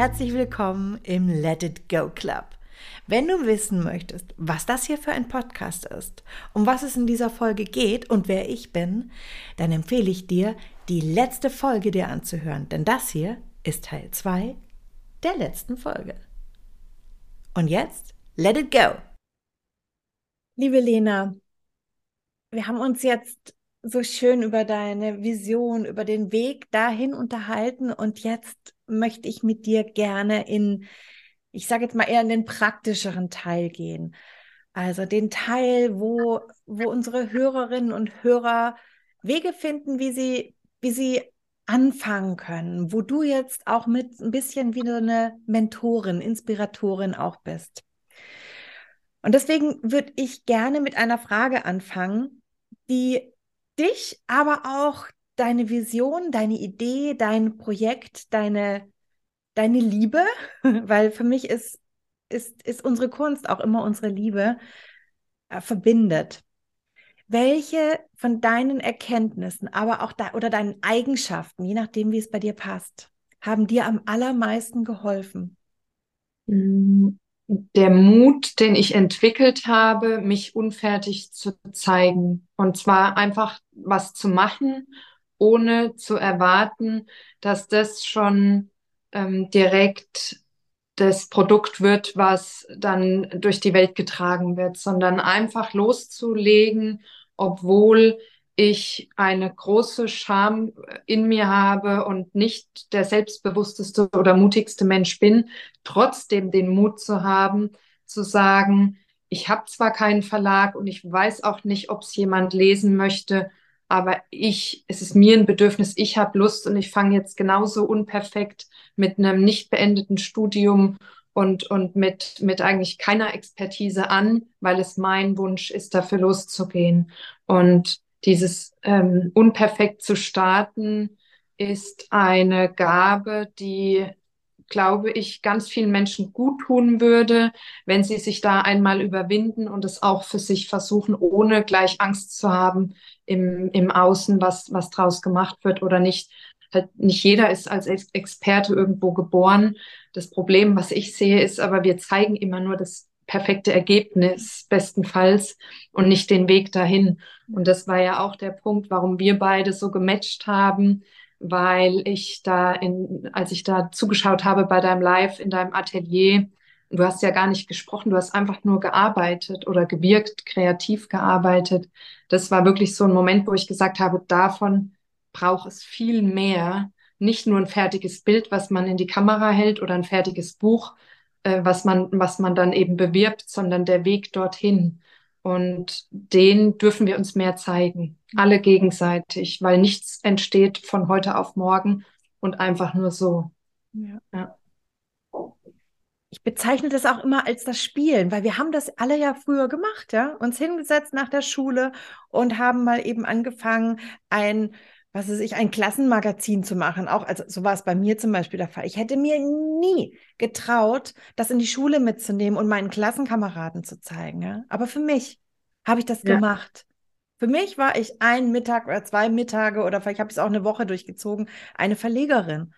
herzlich willkommen im Let It Go Club. Wenn du wissen möchtest, was das hier für ein Podcast ist, um was es in dieser Folge geht und wer ich bin, dann empfehle ich dir, die letzte Folge dir anzuhören, denn das hier ist Teil 2 der letzten Folge. Und jetzt, let it go! Liebe Lena, wir haben uns jetzt so schön über deine Vision, über den Weg dahin unterhalten und jetzt möchte ich mit dir gerne in, ich sage jetzt mal eher in den praktischeren Teil gehen. Also den Teil, wo, wo unsere Hörerinnen und Hörer Wege finden, wie sie, wie sie anfangen können, wo du jetzt auch mit ein bisschen wie eine Mentorin, Inspiratorin auch bist. Und deswegen würde ich gerne mit einer Frage anfangen, die dich, aber auch deine Vision, deine Idee, dein Projekt, deine, deine Liebe, weil für mich ist, ist, ist unsere Kunst auch immer unsere Liebe, äh, verbindet. Welche von deinen Erkenntnissen, aber auch da, oder deinen Eigenschaften, je nachdem, wie es bei dir passt, haben dir am allermeisten geholfen? Der Mut, den ich entwickelt habe, mich unfertig zu zeigen. Und zwar einfach was zu machen ohne zu erwarten, dass das schon ähm, direkt das Produkt wird, was dann durch die Welt getragen wird, sondern einfach loszulegen, obwohl ich eine große Scham in mir habe und nicht der selbstbewussteste oder mutigste Mensch bin, trotzdem den Mut zu haben, zu sagen, ich habe zwar keinen Verlag und ich weiß auch nicht, ob es jemand lesen möchte, aber ich, es ist mir ein Bedürfnis, ich habe Lust und ich fange jetzt genauso unperfekt mit einem nicht beendeten Studium und, und mit, mit eigentlich keiner Expertise an, weil es mein Wunsch ist, dafür loszugehen. Und dieses ähm, unperfekt zu starten ist eine Gabe, die glaube ich, ganz vielen Menschen gut tun würde, wenn sie sich da einmal überwinden und es auch für sich versuchen, ohne gleich Angst zu haben im, im Außen, was, was draus gemacht wird oder nicht. Halt nicht jeder ist als Experte irgendwo geboren. Das Problem, was ich sehe, ist aber, wir zeigen immer nur das perfekte Ergebnis bestenfalls und nicht den Weg dahin. Und das war ja auch der Punkt, warum wir beide so gematcht haben, weil ich da in, als ich da zugeschaut habe bei deinem Live in deinem Atelier, du hast ja gar nicht gesprochen, du hast einfach nur gearbeitet oder gewirkt, kreativ gearbeitet. Das war wirklich so ein Moment, wo ich gesagt habe, davon braucht es viel mehr. Nicht nur ein fertiges Bild, was man in die Kamera hält oder ein fertiges Buch, äh, was man, was man dann eben bewirbt, sondern der Weg dorthin. Und den dürfen wir uns mehr zeigen, alle gegenseitig, weil nichts entsteht von heute auf morgen und einfach nur so. Ja. ja. Ich bezeichne das auch immer als das Spielen, weil wir haben das alle ja früher gemacht, ja, uns hingesetzt nach der Schule und haben mal eben angefangen, ein was weiß ich, ein Klassenmagazin zu machen. Auch, also so war es bei mir zum Beispiel der Fall. Ich hätte mir nie getraut, das in die Schule mitzunehmen und meinen Klassenkameraden zu zeigen. Ja? Aber für mich habe ich das ja. gemacht. Für mich war ich ein Mittag oder zwei Mittage oder vielleicht habe ich es auch eine Woche durchgezogen, eine Verlegerin.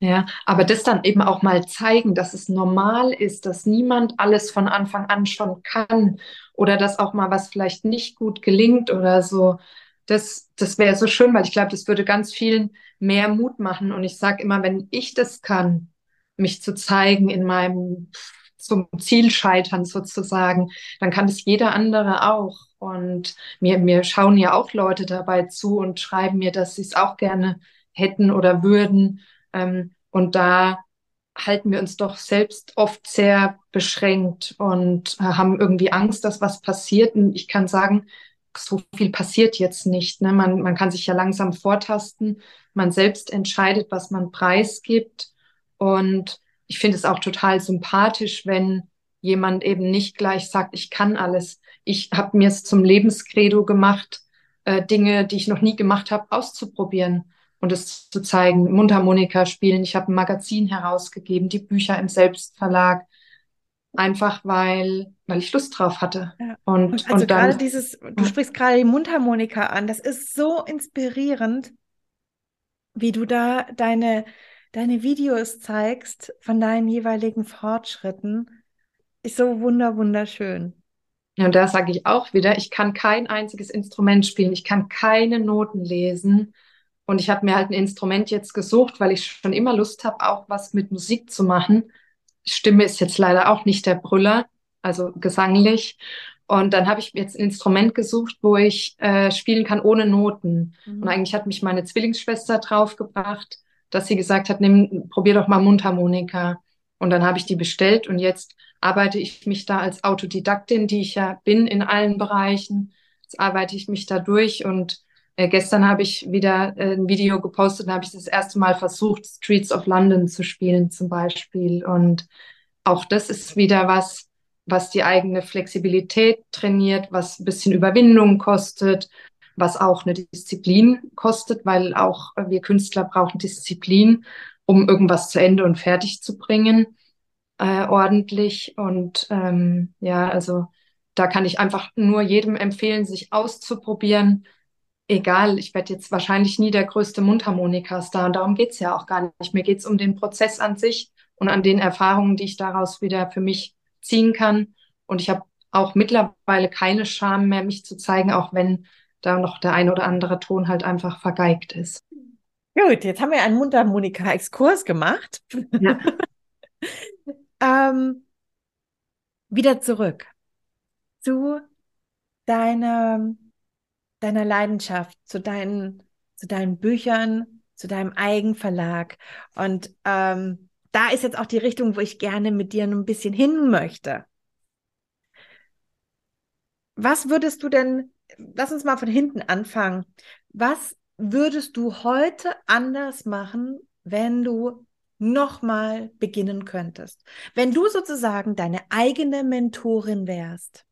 Ja, aber das dann eben auch mal zeigen, dass es normal ist, dass niemand alles von Anfang an schon kann oder dass auch mal was vielleicht nicht gut gelingt oder so das, das wäre so schön, weil ich glaube, das würde ganz vielen mehr Mut machen. Und ich sage immer, wenn ich das kann, mich zu zeigen in meinem zum Ziel scheitern sozusagen, dann kann das jeder andere auch. Und mir, mir schauen ja auch Leute dabei zu und schreiben mir, dass sie es auch gerne hätten oder würden. Ähm, und da halten wir uns doch selbst oft sehr beschränkt und haben irgendwie Angst, dass was passiert. Und ich kann sagen, so viel passiert jetzt nicht. Ne? Man, man kann sich ja langsam vortasten. Man selbst entscheidet, was man preisgibt. Und ich finde es auch total sympathisch, wenn jemand eben nicht gleich sagt, ich kann alles. Ich habe mir es zum Lebenskredo gemacht, äh, Dinge, die ich noch nie gemacht habe, auszuprobieren und es zu zeigen. Mundharmonika spielen. Ich habe ein Magazin herausgegeben, die Bücher im Selbstverlag einfach weil, weil ich Lust drauf hatte. Ja. Und, und, also und dann, gerade dieses, du sprichst gerade die Mundharmonika an, das ist so inspirierend, wie du da deine, deine Videos zeigst von deinen jeweiligen Fortschritten, ist so wunder wunderschön. Ja, und da sage ich auch wieder, ich kann kein einziges Instrument spielen, ich kann keine Noten lesen. Und ich habe mir halt ein Instrument jetzt gesucht, weil ich schon immer Lust habe, auch was mit Musik zu machen. Stimme ist jetzt leider auch nicht der Brüller, also gesanglich. Und dann habe ich jetzt ein Instrument gesucht, wo ich äh, spielen kann ohne Noten. Mhm. Und eigentlich hat mich meine Zwillingsschwester draufgebracht, dass sie gesagt hat, nimm, probier doch mal Mundharmonika. Und dann habe ich die bestellt und jetzt arbeite ich mich da als Autodidaktin, die ich ja bin in allen Bereichen. Jetzt arbeite ich mich da durch und äh, gestern habe ich wieder äh, ein Video gepostet und habe ich das erste Mal versucht, Streets of London zu spielen zum Beispiel. Und auch das ist wieder was, was die eigene Flexibilität trainiert, was ein bisschen Überwindung kostet, was auch eine Disziplin kostet, weil auch wir Künstler brauchen Disziplin, um irgendwas zu Ende und fertig zu bringen äh, ordentlich. Und ähm, ja, also da kann ich einfach nur jedem empfehlen, sich auszuprobieren. Egal, ich werde jetzt wahrscheinlich nie der größte Mundharmonika-Star und darum geht's ja auch gar nicht. Mir geht's um den Prozess an sich und an den Erfahrungen, die ich daraus wieder für mich ziehen kann. Und ich habe auch mittlerweile keine Scham mehr, mich zu zeigen, auch wenn da noch der ein oder andere Ton halt einfach vergeigt ist. Gut, jetzt haben wir einen Mundharmonika-Exkurs gemacht. Ja. Ähm, wieder zurück zu deiner, deiner Leidenschaft, zu deinen, zu deinen Büchern, zu deinem Eigenverlag. Und ähm, da ist jetzt auch die Richtung, wo ich gerne mit dir ein bisschen hin möchte. Was würdest du denn, lass uns mal von hinten anfangen. Was würdest du heute anders machen, wenn du nochmal beginnen könntest, wenn du sozusagen deine eigene Mentorin wärst?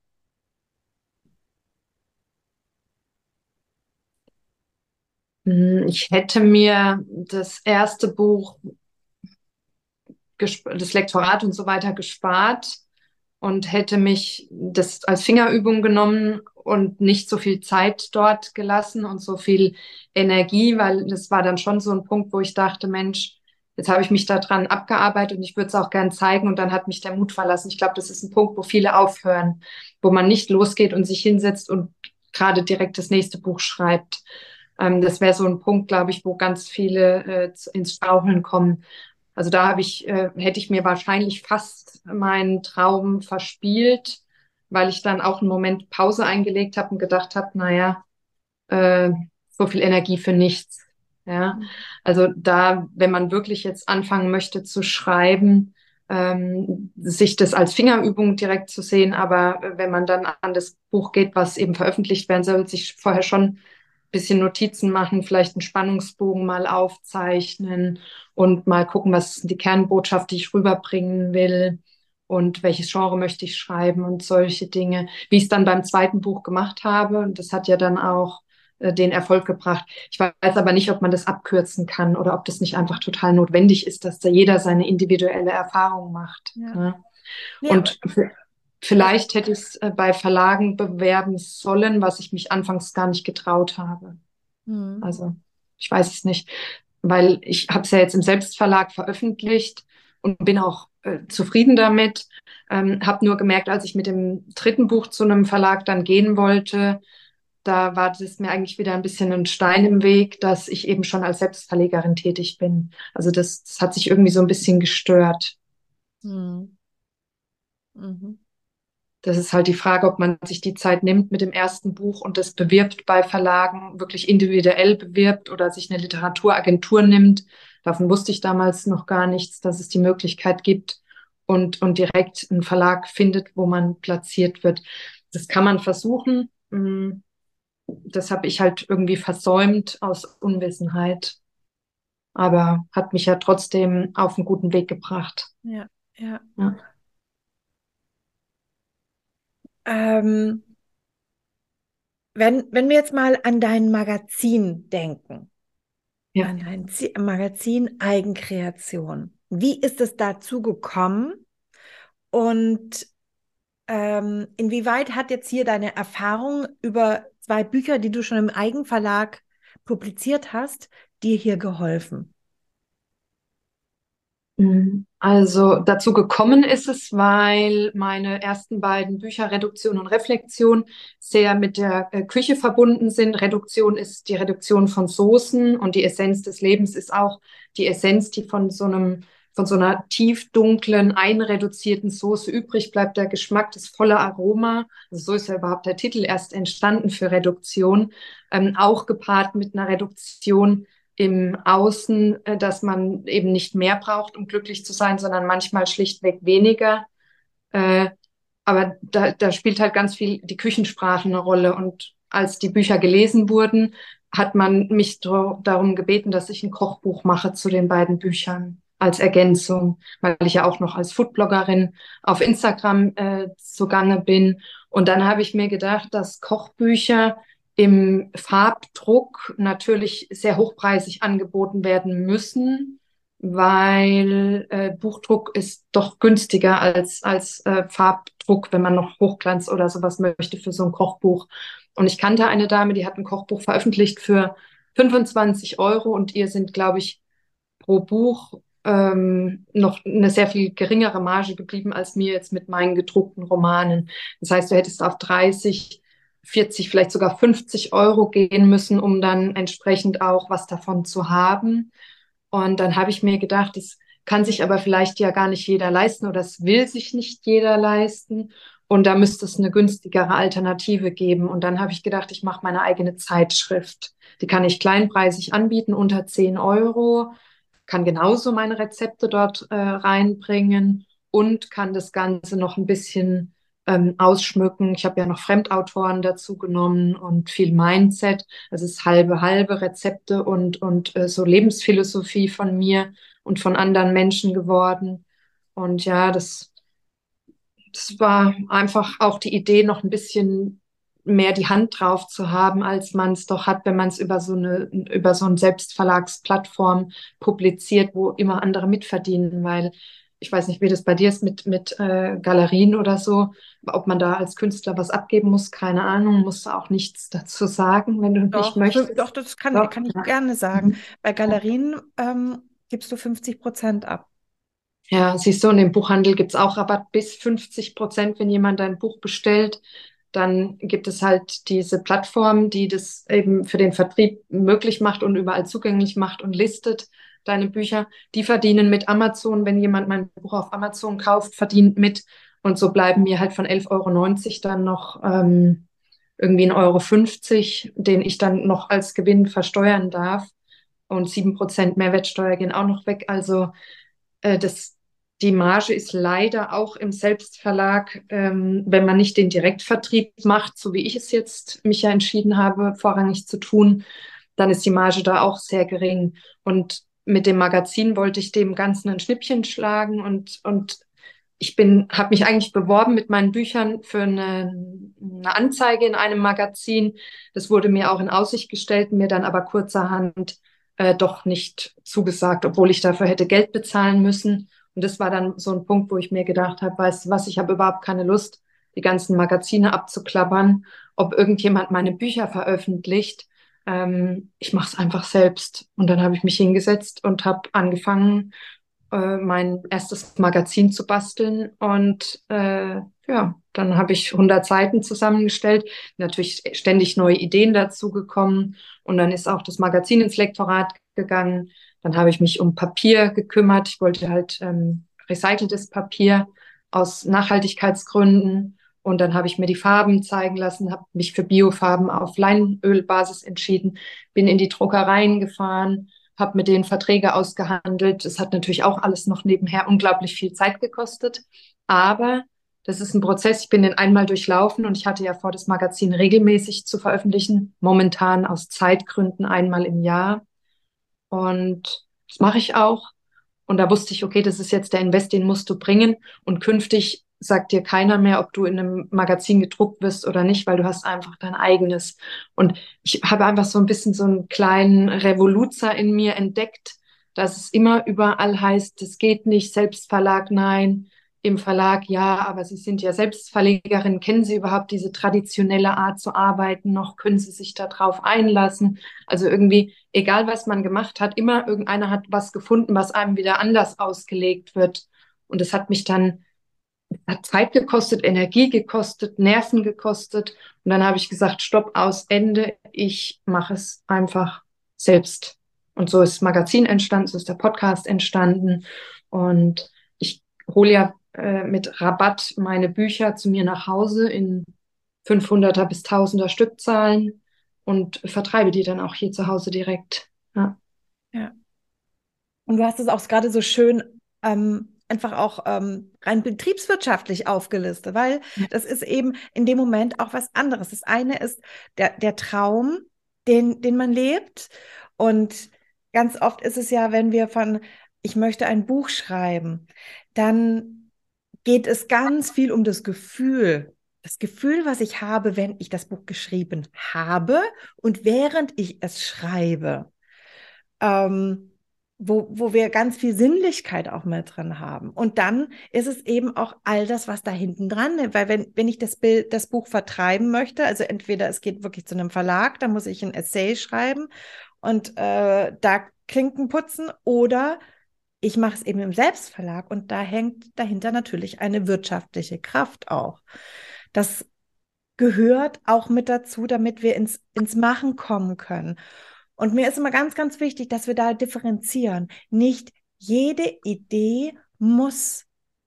Ich hätte mir das erste Buch, das Lektorat und so weiter gespart und hätte mich das als Fingerübung genommen und nicht so viel Zeit dort gelassen und so viel Energie, weil das war dann schon so ein Punkt, wo ich dachte, Mensch, Jetzt habe ich mich daran abgearbeitet und ich würde es auch gern zeigen und dann hat mich der Mut verlassen. Ich glaube, das ist ein Punkt, wo viele aufhören, wo man nicht losgeht und sich hinsetzt und gerade direkt das nächste Buch schreibt. Ähm, das wäre so ein Punkt, glaube ich, wo ganz viele äh, ins Straucheln kommen. Also da habe ich, äh, hätte ich mir wahrscheinlich fast meinen Traum verspielt, weil ich dann auch einen Moment Pause eingelegt habe und gedacht habe, naja, äh, so viel Energie für nichts. Ja, also da, wenn man wirklich jetzt anfangen möchte zu schreiben, ähm, sich das als Fingerübung direkt zu sehen, aber wenn man dann an das Buch geht, was eben veröffentlicht werden soll, sich vorher schon bisschen Notizen machen, vielleicht einen Spannungsbogen mal aufzeichnen und mal gucken, was ist die Kernbotschaft, die ich rüberbringen will und welches Genre möchte ich schreiben und solche Dinge, wie ich es dann beim zweiten Buch gemacht habe. Und das hat ja dann auch äh, den Erfolg gebracht. Ich weiß aber nicht, ob man das abkürzen kann oder ob das nicht einfach total notwendig ist, dass da jeder seine individuelle Erfahrung macht. Ja. Ne? Ja, und vielleicht hätte ich es äh, bei Verlagen bewerben sollen, was ich mich anfangs gar nicht getraut habe. Mhm. Also ich weiß es nicht, weil ich habe es ja jetzt im Selbstverlag veröffentlicht und bin auch äh, zufrieden damit. Ähm, habe nur gemerkt, als ich mit dem dritten Buch zu einem Verlag dann gehen wollte, da war das mir eigentlich wieder ein bisschen ein Stein im Weg, dass ich eben schon als Selbstverlegerin tätig bin. Also das, das hat sich irgendwie so ein bisschen gestört. Mhm. Mhm. Das ist halt die Frage, ob man sich die Zeit nimmt mit dem ersten Buch und das bewirbt bei Verlagen, wirklich individuell bewirbt oder sich eine Literaturagentur nimmt. Davon wusste ich damals noch gar nichts, dass es die Möglichkeit gibt und, und direkt einen Verlag findet, wo man platziert wird. Das kann man versuchen. Mhm das habe ich halt irgendwie versäumt aus Unwissenheit. Aber hat mich ja trotzdem auf einen guten Weg gebracht. Ja, ja. ja. Ähm, wenn, wenn wir jetzt mal an dein Magazin denken, ja. an dein Z Magazin Eigenkreation, wie ist es dazu gekommen und ähm, inwieweit hat jetzt hier deine Erfahrung über zwei Bücher, die du schon im Eigenverlag publiziert hast, dir hier geholfen? Mhm. Also dazu gekommen ist es, weil meine ersten beiden Bücher Reduktion und Reflexion sehr mit der äh, Küche verbunden sind. Reduktion ist die Reduktion von Soßen und die Essenz des Lebens ist auch die Essenz, die von so einem von so einer tiefdunklen, einreduzierten Soße übrig bleibt. Der Geschmack, das volle Aroma. Also so ist ja überhaupt der Titel erst entstanden für Reduktion. Ähm, auch gepaart mit einer Reduktion im Außen, äh, dass man eben nicht mehr braucht, um glücklich zu sein, sondern manchmal schlichtweg weniger. Äh, aber da, da spielt halt ganz viel die Küchensprache eine Rolle. Und als die Bücher gelesen wurden, hat man mich darum gebeten, dass ich ein Kochbuch mache zu den beiden Büchern als Ergänzung, weil ich ja auch noch als Foodbloggerin auf Instagram äh, zugange bin. Und dann habe ich mir gedacht, dass Kochbücher im Farbdruck natürlich sehr hochpreisig angeboten werden müssen, weil äh, Buchdruck ist doch günstiger als, als äh, Farbdruck, wenn man noch Hochglanz oder sowas möchte für so ein Kochbuch. Und ich kannte eine Dame, die hat ein Kochbuch veröffentlicht für 25 Euro und ihr sind, glaube ich, pro Buch ähm, noch eine sehr viel geringere Marge geblieben als mir jetzt mit meinen gedruckten Romanen. Das heißt, du hättest auf 30 40, vielleicht sogar 50 Euro gehen müssen, um dann entsprechend auch was davon zu haben. Und dann habe ich mir gedacht, das kann sich aber vielleicht ja gar nicht jeder leisten oder es will sich nicht jeder leisten. Und da müsste es eine günstigere Alternative geben. Und dann habe ich gedacht, ich mache meine eigene Zeitschrift. Die kann ich kleinpreisig anbieten, unter 10 Euro, kann genauso meine Rezepte dort äh, reinbringen und kann das Ganze noch ein bisschen ähm, ausschmücken. Ich habe ja noch Fremdautoren dazu genommen und viel Mindset. Das ist halbe, halbe Rezepte und, und äh, so Lebensphilosophie von mir und von anderen Menschen geworden. Und ja, das, das war einfach auch die Idee, noch ein bisschen mehr die Hand drauf zu haben, als man es doch hat, wenn man es über so eine über so eine Selbstverlagsplattform publiziert, wo immer andere mitverdienen, weil ich weiß nicht, wie das bei dir ist mit, mit äh, Galerien oder so, ob man da als Künstler was abgeben muss, keine Ahnung, musst du auch nichts dazu sagen, wenn du doch, nicht möchtest. Doch, das kann, doch, kann ich gerne sagen. Mhm. Bei Galerien ähm, gibst du 50 Prozent ab. Ja, siehst du, und im Buchhandel gibt es auch Rabatt bis 50 Prozent, wenn jemand dein Buch bestellt. Dann gibt es halt diese Plattform, die das eben für den Vertrieb möglich macht und überall zugänglich macht und listet deine Bücher, die verdienen mit Amazon. Wenn jemand mein Buch auf Amazon kauft, verdient mit. Und so bleiben mir halt von 11,90 Euro dann noch ähm, irgendwie 1,50 Euro, den ich dann noch als Gewinn versteuern darf. Und 7% Mehrwertsteuer gehen auch noch weg. Also äh, das, die Marge ist leider auch im Selbstverlag, ähm, wenn man nicht den Direktvertrieb macht, so wie ich es jetzt mich ja entschieden habe, vorrangig zu tun, dann ist die Marge da auch sehr gering. Und mit dem Magazin wollte ich dem Ganzen ein Schnippchen schlagen und, und ich bin, habe mich eigentlich beworben mit meinen Büchern für eine, eine Anzeige in einem Magazin. Das wurde mir auch in Aussicht gestellt, mir dann aber kurzerhand äh, doch nicht zugesagt, obwohl ich dafür hätte Geld bezahlen müssen. Und das war dann so ein Punkt, wo ich mir gedacht habe, weißt du was, ich habe überhaupt keine Lust, die ganzen Magazine abzuklappern, ob irgendjemand meine Bücher veröffentlicht ähm, ich mache es einfach selbst. Und dann habe ich mich hingesetzt und habe angefangen, äh, mein erstes Magazin zu basteln. Und äh, ja, dann habe ich 100 Seiten zusammengestellt, natürlich ständig neue Ideen dazu gekommen. Und dann ist auch das Magazin ins Lektorat gegangen. Dann habe ich mich um Papier gekümmert. Ich wollte halt ähm, recyceltes Papier aus Nachhaltigkeitsgründen. Und dann habe ich mir die Farben zeigen lassen, habe mich für Biofarben auf Leinölbasis entschieden, bin in die Druckereien gefahren, habe mit denen Verträge ausgehandelt. Es hat natürlich auch alles noch nebenher unglaublich viel Zeit gekostet. Aber das ist ein Prozess. Ich bin den einmal durchlaufen und ich hatte ja vor, das Magazin regelmäßig zu veröffentlichen. Momentan aus Zeitgründen einmal im Jahr. Und das mache ich auch. Und da wusste ich, okay, das ist jetzt der Invest, den musst du bringen. Und künftig sagt dir keiner mehr, ob du in einem Magazin gedruckt wirst oder nicht, weil du hast einfach dein eigenes. Und ich habe einfach so ein bisschen so einen kleinen Revoluzer in mir entdeckt, dass es immer überall heißt, es geht nicht, Selbstverlag, nein, im Verlag, ja, aber Sie sind ja selbst Verlegerin, kennen Sie überhaupt diese traditionelle Art zu arbeiten noch? Können Sie sich darauf einlassen? Also irgendwie, egal was man gemacht hat, immer irgendeiner hat was gefunden, was einem wieder anders ausgelegt wird. Und es hat mich dann hat Zeit gekostet, Energie gekostet, Nerven gekostet. Und dann habe ich gesagt, stopp, aus, Ende. Ich mache es einfach selbst. Und so ist das Magazin entstanden, so ist der Podcast entstanden. Und ich hole ja äh, mit Rabatt meine Bücher zu mir nach Hause in 500er bis 1000er Stückzahlen und vertreibe die dann auch hier zu Hause direkt. Ja. ja. Und du hast es auch gerade so schön ähm, einfach auch ähm, rein betriebswirtschaftlich aufgelistet, weil das ist eben in dem Moment auch was anderes. Das eine ist der, der Traum, den, den man lebt. Und ganz oft ist es ja, wenn wir von, ich möchte ein Buch schreiben, dann geht es ganz viel um das Gefühl. Das Gefühl, was ich habe, wenn ich das Buch geschrieben habe und während ich es schreibe. Ähm, wo, wo wir ganz viel Sinnlichkeit auch mit drin haben. Und dann ist es eben auch all das, was da hinten dran ist. Weil wenn, wenn ich das Bild, das Buch vertreiben möchte, also entweder es geht wirklich zu einem Verlag, da muss ich ein Essay schreiben und äh, da Klinken putzen oder ich mache es eben im Selbstverlag und da hängt dahinter natürlich eine wirtschaftliche Kraft auch. Das gehört auch mit dazu, damit wir ins, ins Machen kommen können. Und mir ist immer ganz, ganz wichtig, dass wir da differenzieren. Nicht jede Idee muss,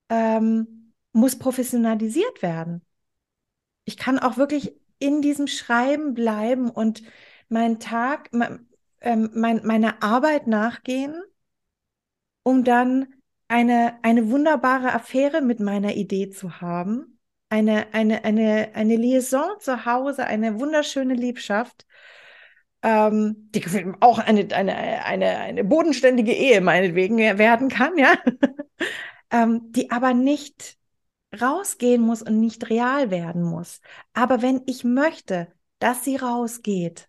ähm, muss professionalisiert werden. Ich kann auch wirklich in diesem Schreiben bleiben und meinen Tag, mein, ähm, mein, meine Arbeit nachgehen, um dann eine, eine wunderbare Affäre mit meiner Idee zu haben, eine, eine, eine, eine Liaison zu Hause, eine wunderschöne Liebschaft. Ähm, die auch eine, eine, eine, eine bodenständige Ehe meinetwegen werden kann, ja, ähm, die aber nicht rausgehen muss und nicht real werden muss. Aber wenn ich möchte, dass sie rausgeht,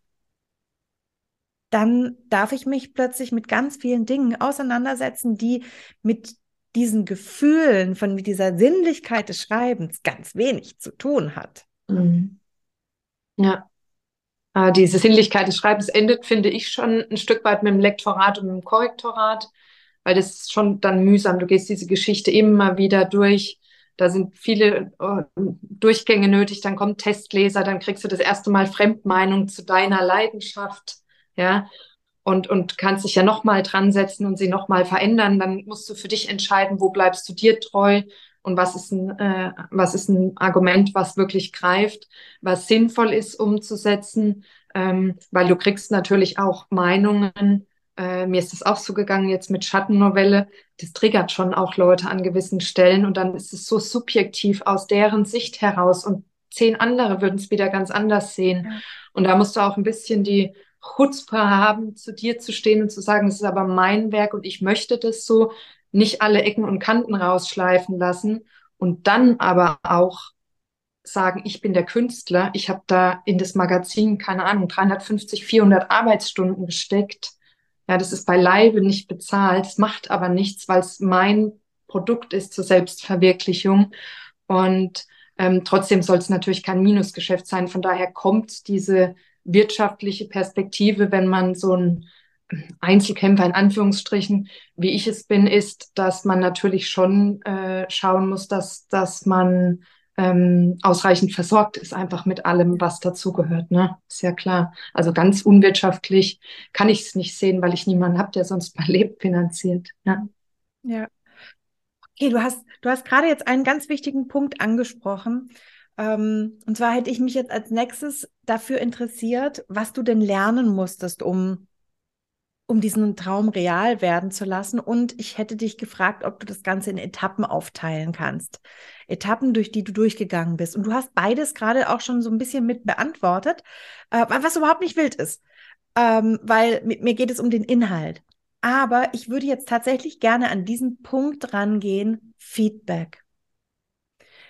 dann darf ich mich plötzlich mit ganz vielen Dingen auseinandersetzen, die mit diesen Gefühlen von mit dieser Sinnlichkeit des Schreibens ganz wenig zu tun hat. Mhm. Ja, äh, diese Sinnlichkeit des Schreibens endet, finde ich, schon ein Stück weit mit dem Lektorat und mit dem Korrektorat, weil das ist schon dann mühsam. Du gehst diese Geschichte immer wieder durch. Da sind viele uh, Durchgänge nötig, dann kommt Testleser, dann kriegst du das erste Mal Fremdmeinung zu deiner Leidenschaft, ja, und, und kannst dich ja nochmal dran setzen und sie nochmal verändern. Dann musst du für dich entscheiden, wo bleibst du dir treu und was ist ein, äh, was ist ein Argument, was wirklich greift, was sinnvoll ist umzusetzen, ähm, weil du kriegst natürlich auch Meinungen. Äh, mir ist das auch so gegangen jetzt mit Schattennovelle. Das triggert schon auch Leute an gewissen Stellen und dann ist es so subjektiv aus deren Sicht heraus und zehn andere würden es wieder ganz anders sehen. Und da musst du auch ein bisschen die Chutzpe haben, zu dir zu stehen und zu sagen, es ist aber mein Werk und ich möchte das so, nicht alle Ecken und Kanten rausschleifen lassen und dann aber auch sagen, ich bin der Künstler, ich habe da in das Magazin, keine Ahnung, 350, 400 Arbeitsstunden gesteckt. Ja, das ist beileibe nicht bezahlt, das macht aber nichts, weil es mein Produkt ist zur Selbstverwirklichung. Und ähm, trotzdem soll es natürlich kein Minusgeschäft sein. Von daher kommt diese wirtschaftliche Perspektive, wenn man so ein Einzelkämpfer in Anführungsstrichen, wie ich es bin, ist, dass man natürlich schon äh, schauen muss, dass, dass man ähm, ausreichend versorgt ist, einfach mit allem, was dazugehört. Ne? Ist ja klar. Also ganz unwirtschaftlich kann ich es nicht sehen, weil ich niemanden habe, der sonst mal lebt, finanziert. Ja. ja. Okay, du hast, du hast gerade jetzt einen ganz wichtigen Punkt angesprochen. Ähm, und zwar hätte ich mich jetzt als nächstes dafür interessiert, was du denn lernen musstest, um um diesen Traum real werden zu lassen. Und ich hätte dich gefragt, ob du das Ganze in Etappen aufteilen kannst. Etappen, durch die du durchgegangen bist. Und du hast beides gerade auch schon so ein bisschen mit beantwortet, äh, was überhaupt nicht wild ist. Ähm, weil mit mir geht es um den Inhalt. Aber ich würde jetzt tatsächlich gerne an diesen Punkt rangehen, Feedback.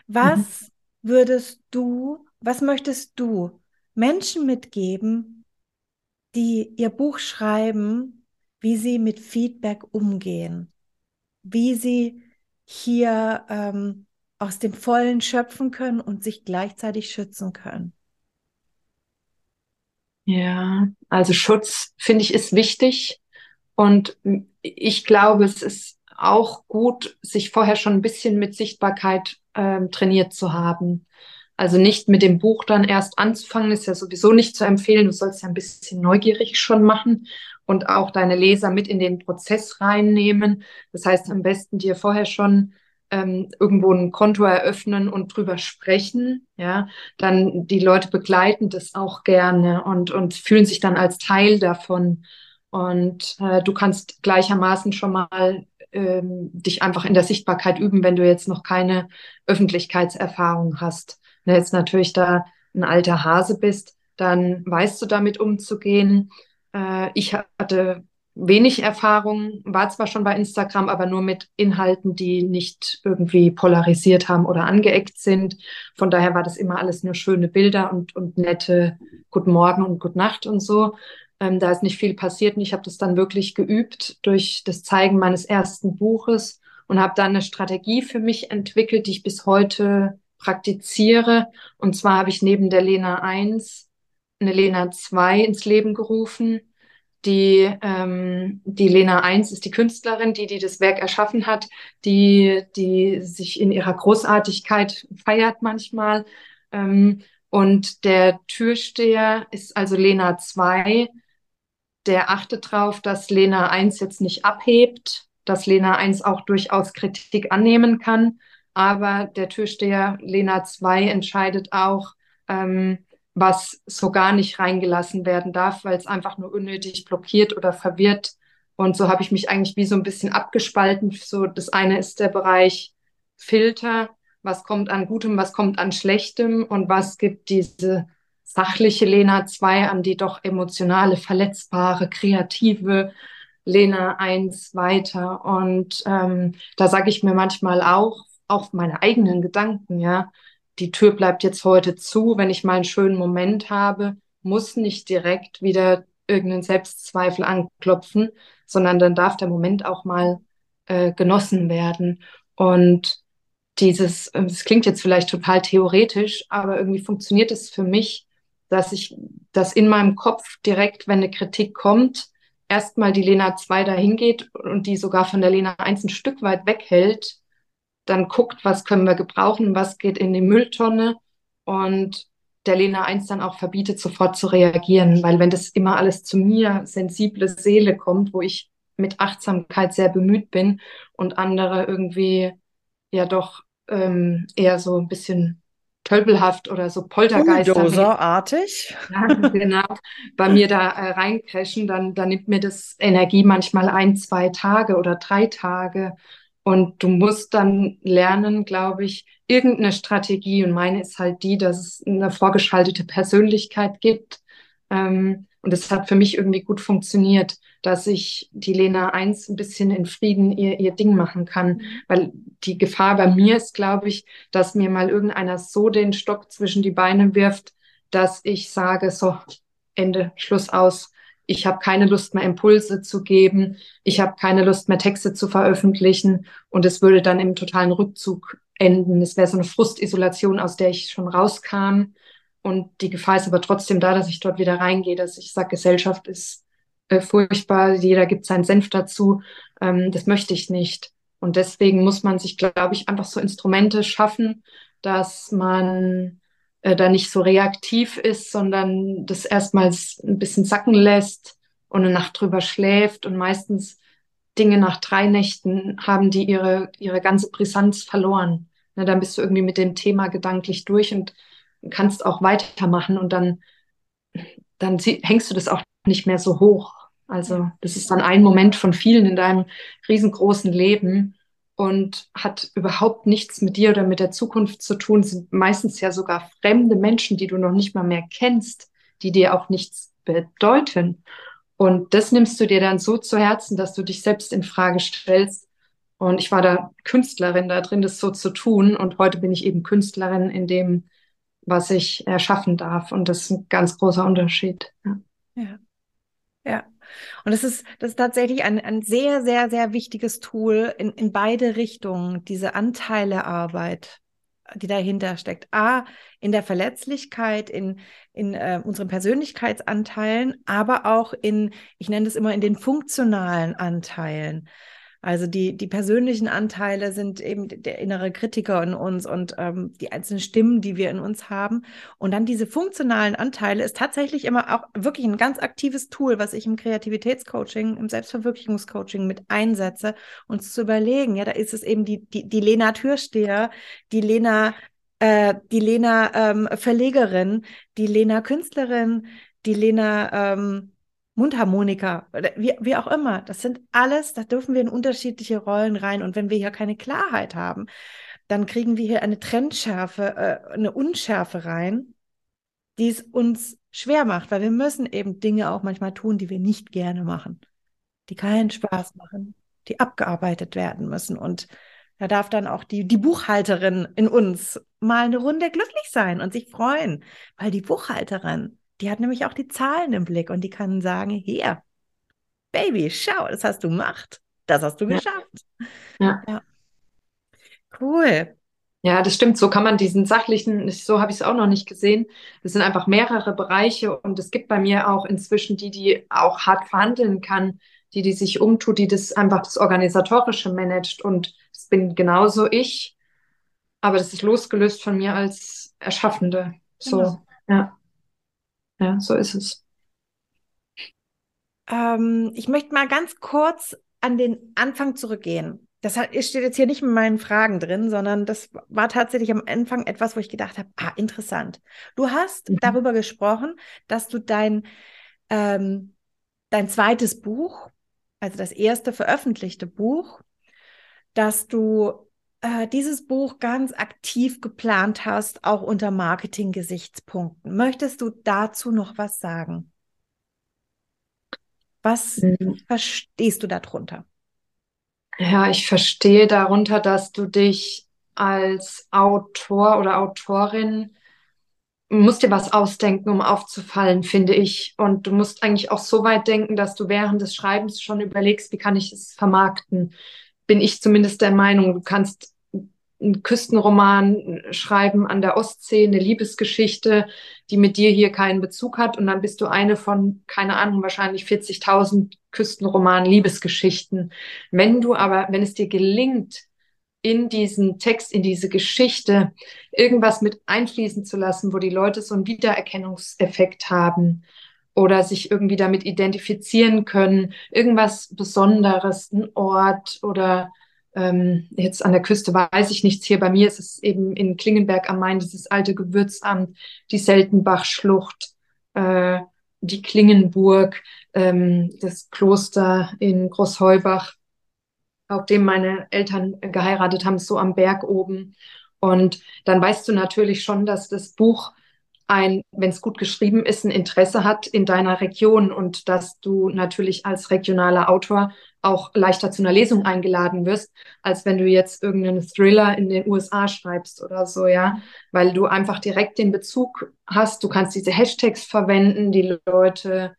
Was mhm. Würdest du, was möchtest du Menschen mitgeben, die ihr Buch schreiben, wie sie mit Feedback umgehen, wie sie hier ähm, aus dem Vollen schöpfen können und sich gleichzeitig schützen können. Ja, also Schutz finde ich ist wichtig und ich glaube, es ist auch gut, sich vorher schon ein bisschen mit Sichtbarkeit ähm, trainiert zu haben. Also nicht mit dem Buch dann erst anzufangen, ist ja sowieso nicht zu empfehlen. Du sollst ja ein bisschen neugierig schon machen und auch deine Leser mit in den Prozess reinnehmen. Das heißt, am besten dir vorher schon ähm, irgendwo ein Konto eröffnen und drüber sprechen, ja, dann die Leute begleiten das auch gerne und, und fühlen sich dann als Teil davon. Und äh, du kannst gleichermaßen schon mal ähm, dich einfach in der Sichtbarkeit üben, wenn du jetzt noch keine Öffentlichkeitserfahrung hast. Wenn du jetzt natürlich da ein alter Hase bist, dann weißt du damit umzugehen. Äh, ich hatte wenig Erfahrung, war zwar schon bei Instagram, aber nur mit Inhalten, die nicht irgendwie polarisiert haben oder angeeckt sind. Von daher war das immer alles nur schöne Bilder und, und nette Guten Morgen und Gute Nacht und so. Ähm, da ist nicht viel passiert und ich habe das dann wirklich geübt durch das Zeigen meines ersten Buches und habe dann eine Strategie für mich entwickelt, die ich bis heute praktiziere. Und zwar habe ich neben der Lena 1 eine Lena 2 ins Leben gerufen. Die, ähm, die Lena 1 ist die Künstlerin, die, die das Werk erschaffen hat, die, die sich in ihrer Großartigkeit feiert manchmal. Ähm, und der Türsteher ist also Lena 2, der achtet darauf, dass Lena 1 jetzt nicht abhebt, dass Lena 1 auch durchaus Kritik annehmen kann. Aber der Türsteher Lena 2 entscheidet auch, ähm, was so gar nicht reingelassen werden darf, weil es einfach nur unnötig blockiert oder verwirrt. Und so habe ich mich eigentlich wie so ein bisschen abgespalten. So, das eine ist der Bereich Filter, was kommt an Gutem, was kommt an Schlechtem und was gibt diese sachliche Lena 2 an die doch emotionale, verletzbare, kreative Lena 1 weiter. Und ähm, da sage ich mir manchmal auch, auch meine eigenen Gedanken, ja, die Tür bleibt jetzt heute zu, wenn ich mal einen schönen Moment habe, muss nicht direkt wieder irgendeinen Selbstzweifel anklopfen, sondern dann darf der Moment auch mal äh, genossen werden. Und dieses, es klingt jetzt vielleicht total theoretisch, aber irgendwie funktioniert es für mich, dass ich, dass in meinem Kopf direkt, wenn eine Kritik kommt, erstmal die Lena 2 dahin geht und die sogar von der Lena 1 ein Stück weit weghält, dann guckt, was können wir gebrauchen, was geht in die Mülltonne und der Lena 1 dann auch verbietet, sofort zu reagieren, weil wenn das immer alles zu mir, sensible Seele kommt, wo ich mit Achtsamkeit sehr bemüht bin und andere irgendwie ja doch ähm, eher so ein bisschen tölpelhaft oder so Poltergeisterartig. Ja, genau. Bei mir da äh, reincrashen, dann, dann nimmt mir das Energie manchmal ein, zwei Tage oder drei Tage. Und du musst dann lernen, glaube ich, irgendeine Strategie. Und meine ist halt die, dass es eine vorgeschaltete Persönlichkeit gibt. Ähm, und es hat für mich irgendwie gut funktioniert, dass ich die Lena 1 ein bisschen in Frieden ihr, ihr Ding machen kann. Weil die Gefahr bei mir ist, glaube ich, dass mir mal irgendeiner so den Stock zwischen die Beine wirft, dass ich sage, so, Ende, Schluss aus. Ich habe keine Lust mehr, Impulse zu geben. Ich habe keine Lust mehr, Texte zu veröffentlichen. Und es würde dann im totalen Rückzug enden. Es wäre so eine Frustisolation, aus der ich schon rauskam. Und die Gefahr ist aber trotzdem da, dass ich dort wieder reingehe, dass ich sage, Gesellschaft ist äh, furchtbar, jeder gibt seinen Senf dazu. Ähm, das möchte ich nicht. Und deswegen muss man sich, glaube ich, einfach so Instrumente schaffen, dass man äh, da nicht so reaktiv ist, sondern das erstmals ein bisschen sacken lässt und eine Nacht drüber schläft. Und meistens Dinge nach drei Nächten haben die ihre, ihre ganze Brisanz verloren. Ne, dann bist du irgendwie mit dem Thema gedanklich durch und kannst auch weitermachen und dann, dann hängst du das auch nicht mehr so hoch. Also das ist dann ein Moment von vielen in deinem riesengroßen Leben und hat überhaupt nichts mit dir oder mit der Zukunft zu tun, sind meistens ja sogar fremde Menschen, die du noch nicht mal mehr kennst, die dir auch nichts bedeuten. Und das nimmst du dir dann so zu Herzen, dass du dich selbst in Frage stellst. Und ich war da Künstlerin da drin, das so zu tun. Und heute bin ich eben Künstlerin in dem, was ich erschaffen darf. Und das ist ein ganz großer Unterschied. Ja. ja. ja. Und das ist, das ist tatsächlich ein, ein sehr, sehr, sehr wichtiges Tool in, in beide Richtungen, diese Anteilearbeit, die dahinter steckt. A, in der Verletzlichkeit, in, in äh, unseren Persönlichkeitsanteilen, aber auch in, ich nenne es immer in den funktionalen Anteilen. Also die, die persönlichen Anteile sind eben der innere Kritiker in uns und ähm, die einzelnen Stimmen, die wir in uns haben. Und dann diese funktionalen Anteile ist tatsächlich immer auch wirklich ein ganz aktives Tool, was ich im Kreativitätscoaching, im Selbstverwirklichungscoaching mit einsetze, uns zu überlegen. Ja, da ist es eben die, die, die Lena Türsteher, die Lena äh, die Lena ähm, Verlegerin, die Lena Künstlerin, die Lena ähm, Mundharmonika, oder wie, wie auch immer. Das sind alles, da dürfen wir in unterschiedliche Rollen rein. Und wenn wir hier keine Klarheit haben, dann kriegen wir hier eine Trendschärfe, äh, eine Unschärfe rein, die es uns schwer macht, weil wir müssen eben Dinge auch manchmal tun, die wir nicht gerne machen, die keinen Spaß machen, die abgearbeitet werden müssen. Und da darf dann auch die, die Buchhalterin in uns mal eine Runde glücklich sein und sich freuen, weil die Buchhalterin, die hat nämlich auch die Zahlen im Blick und die kann sagen, hier, Baby, schau, das hast du gemacht. Das hast du ja. geschafft. Ja. ja. Cool. Ja, das stimmt. So kann man diesen sachlichen, so habe ich es auch noch nicht gesehen. Das sind einfach mehrere Bereiche und es gibt bei mir auch inzwischen die, die auch hart verhandeln kann, die, die sich umtut, die das einfach das Organisatorische managt und das bin genauso ich, aber das ist losgelöst von mir als Erschaffende. So, genau. ja. So ist es. Ähm, ich möchte mal ganz kurz an den Anfang zurückgehen. Das steht jetzt hier nicht mit meinen Fragen drin, sondern das war tatsächlich am Anfang etwas, wo ich gedacht habe, ah, interessant. Du hast mhm. darüber gesprochen, dass du dein, ähm, dein zweites Buch, also das erste veröffentlichte Buch, dass du äh, dieses Buch ganz aktiv geplant hast, auch unter Marketing-Gesichtspunkten. Möchtest du dazu noch was sagen? Was mhm. verstehst du darunter? Ja, ich verstehe darunter, dass du dich als Autor oder Autorin musst dir was ausdenken, um aufzufallen, finde ich. Und du musst eigentlich auch so weit denken, dass du während des Schreibens schon überlegst, wie kann ich es vermarkten bin ich zumindest der Meinung, du kannst einen Küstenroman schreiben an der Ostsee, eine Liebesgeschichte, die mit dir hier keinen Bezug hat. Und dann bist du eine von, keine Ahnung, wahrscheinlich 40.000 Küstenromanen, Liebesgeschichten. Wenn du aber, wenn es dir gelingt, in diesen Text, in diese Geschichte irgendwas mit einfließen zu lassen, wo die Leute so einen Wiedererkennungseffekt haben oder sich irgendwie damit identifizieren können, irgendwas Besonderes, ein Ort oder ähm, jetzt an der Küste weiß ich nichts. Hier bei mir ist es eben in Klingenberg am Main dieses alte Gewürzamt, die Seltenbachschlucht, äh, die Klingenburg, ähm, das Kloster in Großheubach, auf dem meine Eltern geheiratet haben, so am Berg oben. Und dann weißt du natürlich schon, dass das Buch ein, wenn es gut geschrieben ist, ein Interesse hat in deiner Region und dass du natürlich als regionaler Autor auch leichter zu einer Lesung eingeladen wirst, als wenn du jetzt irgendeinen Thriller in den USA schreibst oder so, ja, weil du einfach direkt den Bezug hast. Du kannst diese Hashtags verwenden, die Leute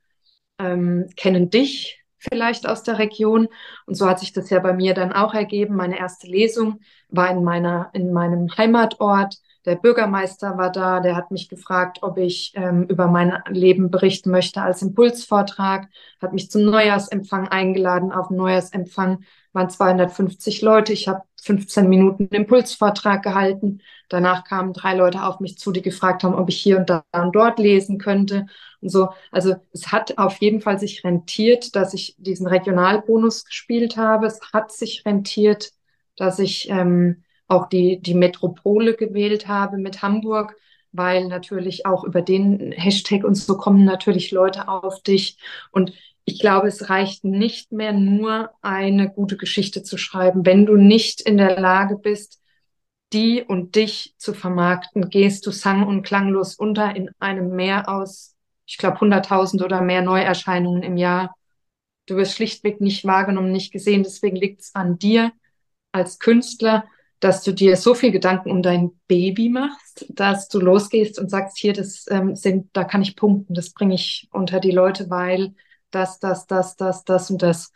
ähm, kennen dich vielleicht aus der Region und so hat sich das ja bei mir dann auch ergeben. Meine erste Lesung war in meiner in meinem Heimatort der Bürgermeister war da, der hat mich gefragt, ob ich ähm, über mein Leben berichten möchte als Impulsvortrag, hat mich zum Neujahrsempfang eingeladen. Auf dem Neujahrsempfang waren 250 Leute. Ich habe 15 Minuten Impulsvortrag gehalten. Danach kamen drei Leute auf mich zu, die gefragt haben, ob ich hier und da und dort lesen könnte. Und so, also es hat auf jeden Fall sich rentiert, dass ich diesen Regionalbonus gespielt habe. Es hat sich rentiert, dass ich ähm, auch die, die Metropole gewählt habe mit Hamburg, weil natürlich auch über den Hashtag und so kommen natürlich Leute auf dich. Und ich glaube, es reicht nicht mehr nur eine gute Geschichte zu schreiben. Wenn du nicht in der Lage bist, die und dich zu vermarkten, gehst du sang- und klanglos unter in einem Meer aus, ich glaube, 100.000 oder mehr Neuerscheinungen im Jahr. Du wirst schlichtweg nicht wahrgenommen, nicht gesehen. Deswegen liegt es an dir als Künstler, dass du dir so viel Gedanken um dein Baby machst, dass du losgehst und sagst, hier, das ähm, sind, da kann ich punkten, das bringe ich unter die Leute, weil das, das, das, das, das und das.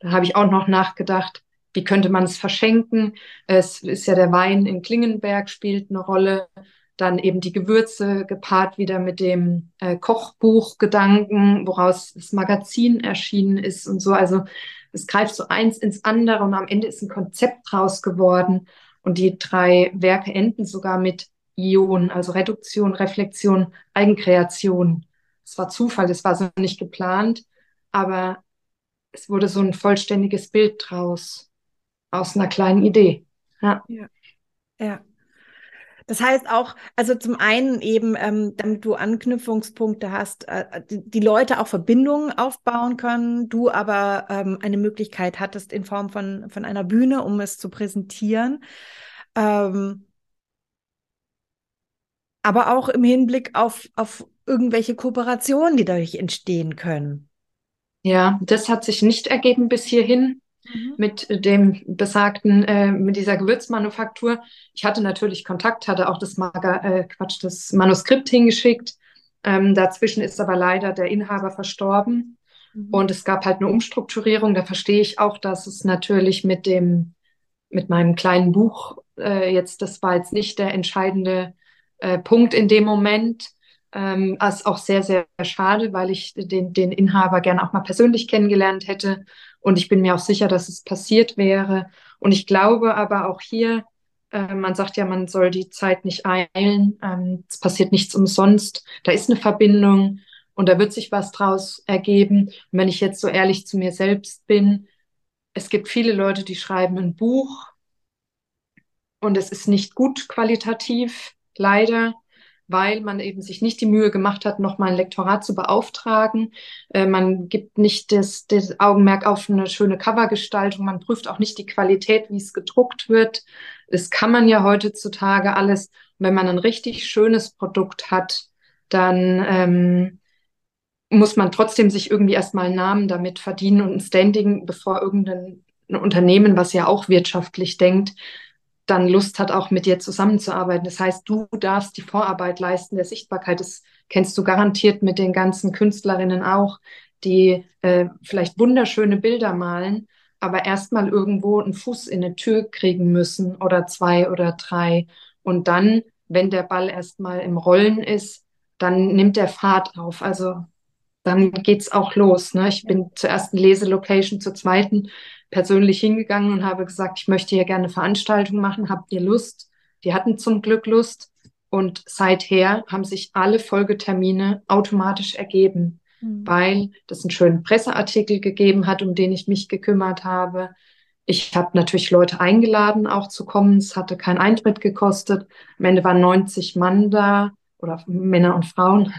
Da habe ich auch noch nachgedacht, wie könnte man es verschenken? Es ist ja der Wein in Klingenberg spielt eine Rolle. Dann eben die Gewürze gepaart wieder mit dem äh, Kochbuchgedanken, woraus das Magazin erschienen ist und so. Also es greift so eins ins andere und am Ende ist ein Konzept draus geworden. Und die drei Werke enden sogar mit Ion, also Reduktion, Reflexion, Eigenkreation. Es war Zufall, es war so nicht geplant, aber es wurde so ein vollständiges Bild draus, aus einer kleinen Idee. Ja. ja. ja. Das heißt auch, also zum einen eben, ähm, damit du Anknüpfungspunkte hast, äh, die, die, Leute auch Verbindungen aufbauen können, du aber ähm, eine Möglichkeit hattest in Form von, von einer Bühne, um es zu präsentieren. Ähm, aber auch im Hinblick auf, auf irgendwelche Kooperationen, die dadurch entstehen können. Ja, das hat sich nicht ergeben bis hierhin mhm. mit dem besagten, äh, mit dieser Gewürzmanufaktur. Ich hatte natürlich Kontakt, hatte auch das Maga, äh, Quatsch, das Manuskript hingeschickt. Ähm, dazwischen ist aber leider der Inhaber verstorben. Mhm. Und es gab halt eine Umstrukturierung. Da verstehe ich auch, dass es natürlich mit dem, mit meinem kleinen Buch äh, jetzt, das war jetzt nicht der entscheidende äh, Punkt in dem Moment. Ähm, ist auch sehr, sehr schade, weil ich den, den Inhaber gerne auch mal persönlich kennengelernt hätte. Und ich bin mir auch sicher, dass es passiert wäre. Und ich glaube aber auch hier, äh, man sagt ja, man soll die Zeit nicht eilen. Ähm, es passiert nichts umsonst. Da ist eine Verbindung und da wird sich was draus ergeben. Und wenn ich jetzt so ehrlich zu mir selbst bin, es gibt viele Leute, die schreiben ein Buch und es ist nicht gut qualitativ leider, weil man eben sich nicht die Mühe gemacht hat, nochmal ein Lektorat zu beauftragen. Äh, man gibt nicht das, das Augenmerk auf eine schöne Covergestaltung. Man prüft auch nicht die Qualität, wie es gedruckt wird. Das kann man ja heutzutage alles. wenn man ein richtig schönes Produkt hat, dann ähm, muss man trotzdem sich irgendwie erstmal einen Namen damit verdienen und ein Standing, bevor irgendein Unternehmen, was ja auch wirtschaftlich denkt, dann Lust hat, auch mit dir zusammenzuarbeiten. Das heißt, du darfst die Vorarbeit leisten der Sichtbarkeit. Das kennst du garantiert mit den ganzen Künstlerinnen auch, die äh, vielleicht wunderschöne Bilder malen, aber erstmal irgendwo einen Fuß in eine Tür kriegen müssen oder zwei oder drei. Und dann, wenn der Ball erstmal im Rollen ist, dann nimmt der Fahrt auf. Also dann geht's auch los. Ne? Ich bin zur ersten Leselocation, zur zweiten persönlich hingegangen und habe gesagt, ich möchte hier gerne Veranstaltungen machen, habt ihr Lust? Die hatten zum Glück Lust und seither haben sich alle Folgetermine automatisch ergeben, mhm. weil das einen schönen Presseartikel gegeben hat, um den ich mich gekümmert habe. Ich habe natürlich Leute eingeladen, auch zu kommen. Es hatte keinen Eintritt gekostet. Am Ende waren 90 Mann da oder Männer und Frauen.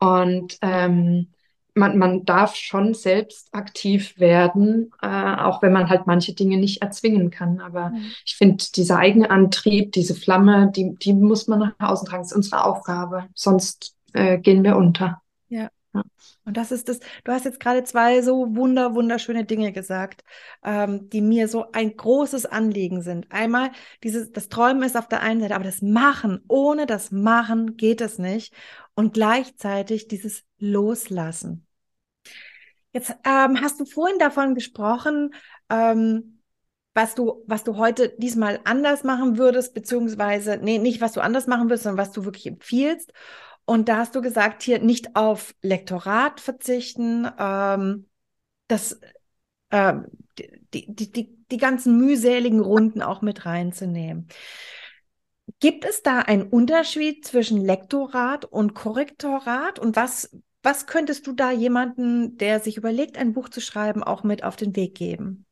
Und ähm, man, man darf schon selbst aktiv werden, äh, auch wenn man halt manche Dinge nicht erzwingen kann. Aber mhm. ich finde, dieser eigene Antrieb, diese Flamme, die, die muss man nach außen tragen. Das ist unsere Aufgabe. Sonst äh, gehen wir unter. Und das ist das, du hast jetzt gerade zwei so wunder, wunderschöne Dinge gesagt, ähm, die mir so ein großes Anliegen sind. Einmal, dieses, das Träumen ist auf der einen Seite, aber das Machen, ohne das Machen geht es nicht. Und gleichzeitig dieses Loslassen. Jetzt ähm, hast du vorhin davon gesprochen, ähm, was du, was du heute diesmal anders machen würdest, beziehungsweise, nee, nicht was du anders machen würdest, sondern was du wirklich empfiehlst. Und da hast du gesagt, hier nicht auf Lektorat verzichten, ähm, das, äh, die, die, die, die ganzen mühseligen Runden auch mit reinzunehmen. Gibt es da einen Unterschied zwischen Lektorat und Korrektorat? Und was, was könntest du da jemanden, der sich überlegt, ein Buch zu schreiben, auch mit auf den Weg geben?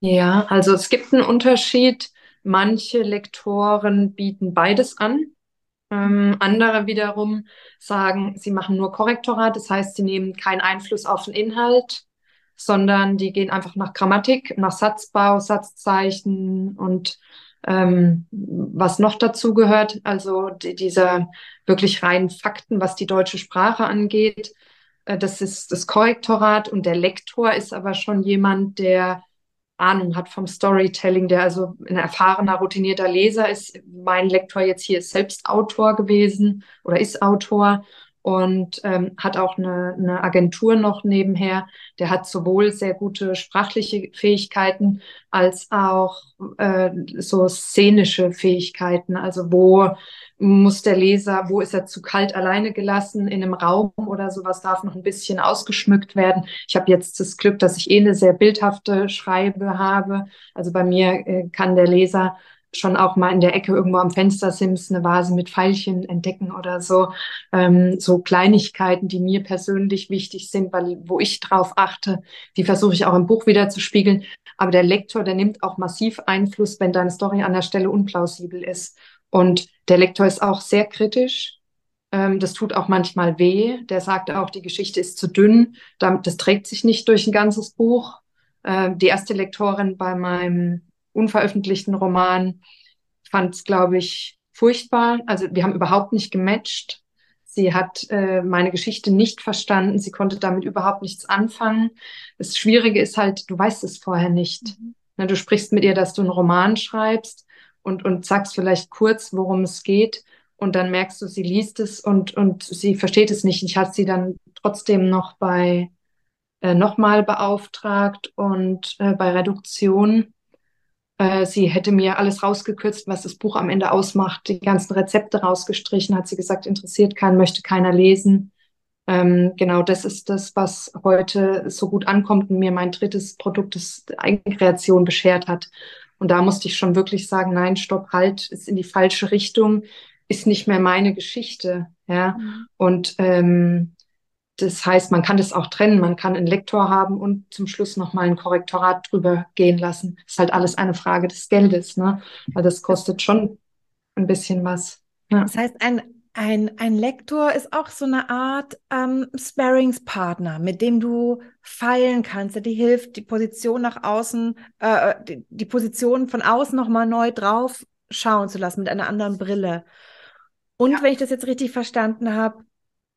Ja, also es gibt einen Unterschied. Manche Lektoren bieten beides an. Ähm, andere wiederum sagen, sie machen nur Korrektorat, das heißt, sie nehmen keinen Einfluss auf den Inhalt, sondern die gehen einfach nach Grammatik, nach Satzbau, Satzzeichen und ähm, was noch dazu gehört, also die, dieser wirklich reinen Fakten, was die deutsche Sprache angeht. Äh, das ist das Korrektorat und der Lektor ist aber schon jemand, der Ahnung hat vom Storytelling, der also ein erfahrener, routinierter Leser ist. Mein Lektor jetzt hier ist selbst Autor gewesen oder ist Autor und ähm, hat auch eine, eine Agentur noch nebenher. Der hat sowohl sehr gute sprachliche Fähigkeiten als auch äh, so szenische Fähigkeiten. Also wo muss der Leser, wo ist er zu kalt alleine gelassen in einem Raum oder sowas darf noch ein bisschen ausgeschmückt werden. Ich habe jetzt das Glück, dass ich eh eine sehr bildhafte Schreibe habe. Also bei mir äh, kann der Leser schon auch mal in der Ecke irgendwo am Fenstersims eine Vase mit Pfeilchen entdecken oder so. Ähm, so Kleinigkeiten, die mir persönlich wichtig sind, weil wo ich drauf achte, die versuche ich auch im Buch wieder zu spiegeln. Aber der Lektor, der nimmt auch massiv Einfluss, wenn deine Story an der Stelle unplausibel ist. Und der Lektor ist auch sehr kritisch. Ähm, das tut auch manchmal weh. Der sagt auch, die Geschichte ist zu dünn. Das trägt sich nicht durch ein ganzes Buch. Ähm, die erste Lektorin bei meinem unveröffentlichten Roman fand es, glaube ich, furchtbar. Also wir haben überhaupt nicht gematcht. Sie hat äh, meine Geschichte nicht verstanden. Sie konnte damit überhaupt nichts anfangen. Das Schwierige ist halt, du weißt es vorher nicht. Mhm. Na, du sprichst mit ihr, dass du einen Roman schreibst und, und sagst vielleicht kurz, worum es geht. Und dann merkst du, sie liest es und, und sie versteht es nicht. Ich hatte sie dann trotzdem noch bei äh, nochmal beauftragt und äh, bei Reduktion sie hätte mir alles rausgekürzt, was das Buch am Ende ausmacht, die ganzen Rezepte rausgestrichen, hat sie gesagt, interessiert keinen, möchte keiner lesen. Ähm, genau, das ist das, was heute so gut ankommt und mir mein drittes Produkt des Eigenkreation beschert hat. Und da musste ich schon wirklich sagen, nein, stopp, halt, ist in die falsche Richtung, ist nicht mehr meine Geschichte. Ja. Mhm. Und ähm, das heißt, man kann das auch trennen. Man kann einen Lektor haben und zum Schluss nochmal ein Korrektorat drüber gehen lassen. Das ist halt alles eine Frage des Geldes, ne? Weil das kostet schon ein bisschen was. Ja. Das heißt, ein, ein, ein Lektor ist auch so eine Art ähm, Sparringspartner, mit dem du feilen kannst, der dir hilft, die Position nach außen, äh, die, die Position von außen nochmal neu drauf schauen zu lassen mit einer anderen Brille. Und ja. wenn ich das jetzt richtig verstanden habe,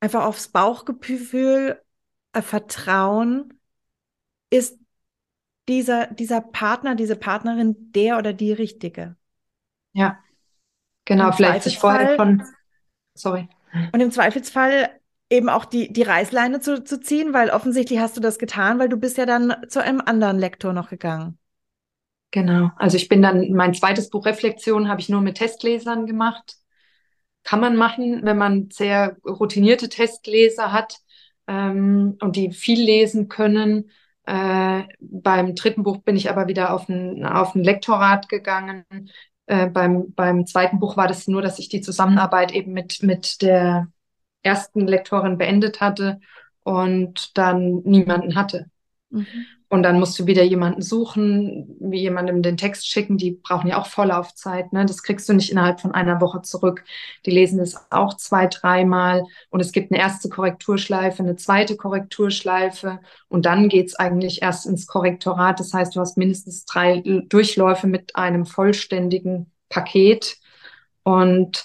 einfach aufs Bauchgefühl äh, vertrauen, ist dieser, dieser Partner, diese Partnerin der oder die richtige. Ja, genau, Im vielleicht sich vorher von, sorry. Und im Zweifelsfall eben auch die, die Reißleine zu, zu ziehen, weil offensichtlich hast du das getan, weil du bist ja dann zu einem anderen Lektor noch gegangen. Genau, also ich bin dann, mein zweites Buch Reflexion habe ich nur mit Testlesern gemacht kann man machen, wenn man sehr routinierte Testleser hat ähm, und die viel lesen können. Äh, beim dritten Buch bin ich aber wieder auf ein, auf ein Lektorat gegangen. Äh, beim, beim zweiten Buch war das nur, dass ich die Zusammenarbeit eben mit, mit der ersten Lektorin beendet hatte und dann niemanden hatte. Mhm. Und dann musst du wieder jemanden suchen, wie jemandem den Text schicken. Die brauchen ja auch Vorlaufzeit. Ne? Das kriegst du nicht innerhalb von einer Woche zurück. Die lesen es auch zwei, dreimal. Und es gibt eine erste Korrekturschleife, eine zweite Korrekturschleife. Und dann geht's eigentlich erst ins Korrektorat. Das heißt, du hast mindestens drei Durchläufe mit einem vollständigen Paket. Und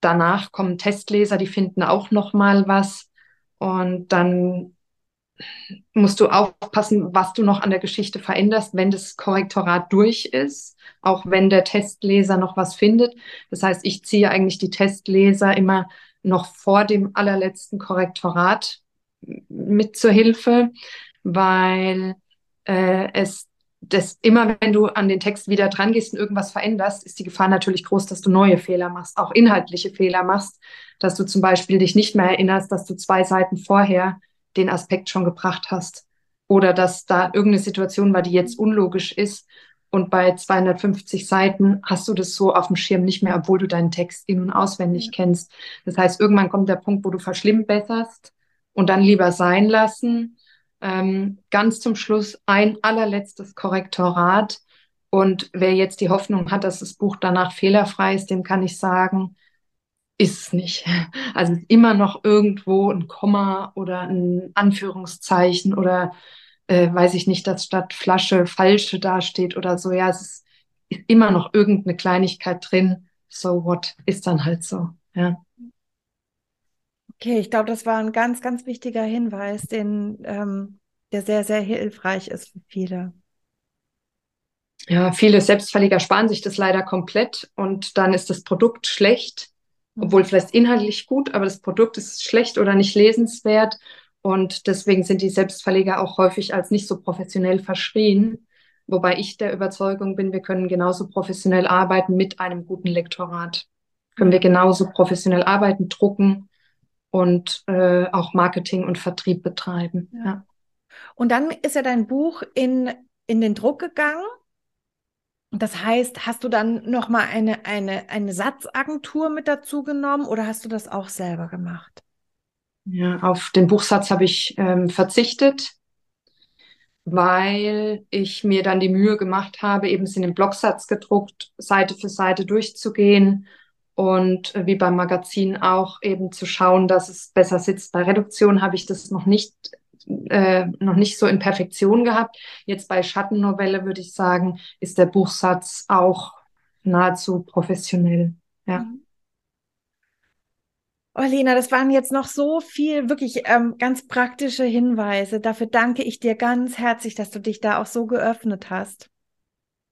danach kommen Testleser, die finden auch noch mal was. Und dann musst du aufpassen, was du noch an der Geschichte veränderst, wenn das Korrektorat durch ist, auch wenn der Testleser noch was findet. Das heißt, ich ziehe eigentlich die Testleser immer noch vor dem allerletzten Korrektorat mit zur Hilfe, weil äh, es das immer, wenn du an den Text wieder dran gehst und irgendwas veränderst, ist die Gefahr natürlich groß, dass du neue Fehler machst, auch inhaltliche Fehler machst, dass du zum Beispiel dich nicht mehr erinnerst, dass du zwei Seiten vorher den Aspekt schon gebracht hast. Oder dass da irgendeine Situation war, die jetzt unlogisch ist. Und bei 250 Seiten hast du das so auf dem Schirm nicht mehr, obwohl du deinen Text in- und auswendig kennst. Das heißt, irgendwann kommt der Punkt, wo du verschlimmbesserst und dann lieber sein lassen. Ähm, ganz zum Schluss ein allerletztes Korrektorat. Und wer jetzt die Hoffnung hat, dass das Buch danach fehlerfrei ist, dem kann ich sagen, ist es nicht. Also immer noch irgendwo ein Komma oder ein Anführungszeichen oder äh, weiß ich nicht, dass statt Flasche falsche dasteht oder so. Ja, es ist, ist immer noch irgendeine Kleinigkeit drin. So what ist dann halt so. Ja. Okay, ich glaube, das war ein ganz, ganz wichtiger Hinweis, den, ähm, der sehr, sehr hilfreich ist für viele. Ja, viele Selbstverleger sparen sich das leider komplett und dann ist das Produkt schlecht obwohl vielleicht inhaltlich gut, aber das Produkt ist schlecht oder nicht lesenswert. Und deswegen sind die Selbstverleger auch häufig als nicht so professionell verschrien. Wobei ich der Überzeugung bin, wir können genauso professionell arbeiten mit einem guten Lektorat. Können wir genauso professionell arbeiten, drucken und äh, auch Marketing und Vertrieb betreiben. Ja. ja. Und dann ist ja dein Buch in, in den Druck gegangen. Das heißt, hast du dann nochmal eine, eine, eine Satzagentur mit dazu genommen oder hast du das auch selber gemacht? Ja, auf den Buchsatz habe ich ähm, verzichtet weil ich mir dann die Mühe gemacht habe, eben es in den Blocksatz gedruckt, Seite für Seite durchzugehen und äh, wie beim Magazin auch eben zu schauen, dass es besser sitzt. Bei Reduktion habe ich das noch nicht äh, noch nicht so in Perfektion gehabt. Jetzt bei Schattennovelle würde ich sagen, ist der Buchsatz auch nahezu professionell. Ja. Mhm. Oh, Lena, das waren jetzt noch so viel wirklich ähm, ganz praktische Hinweise. Dafür danke ich dir ganz herzlich, dass du dich da auch so geöffnet hast.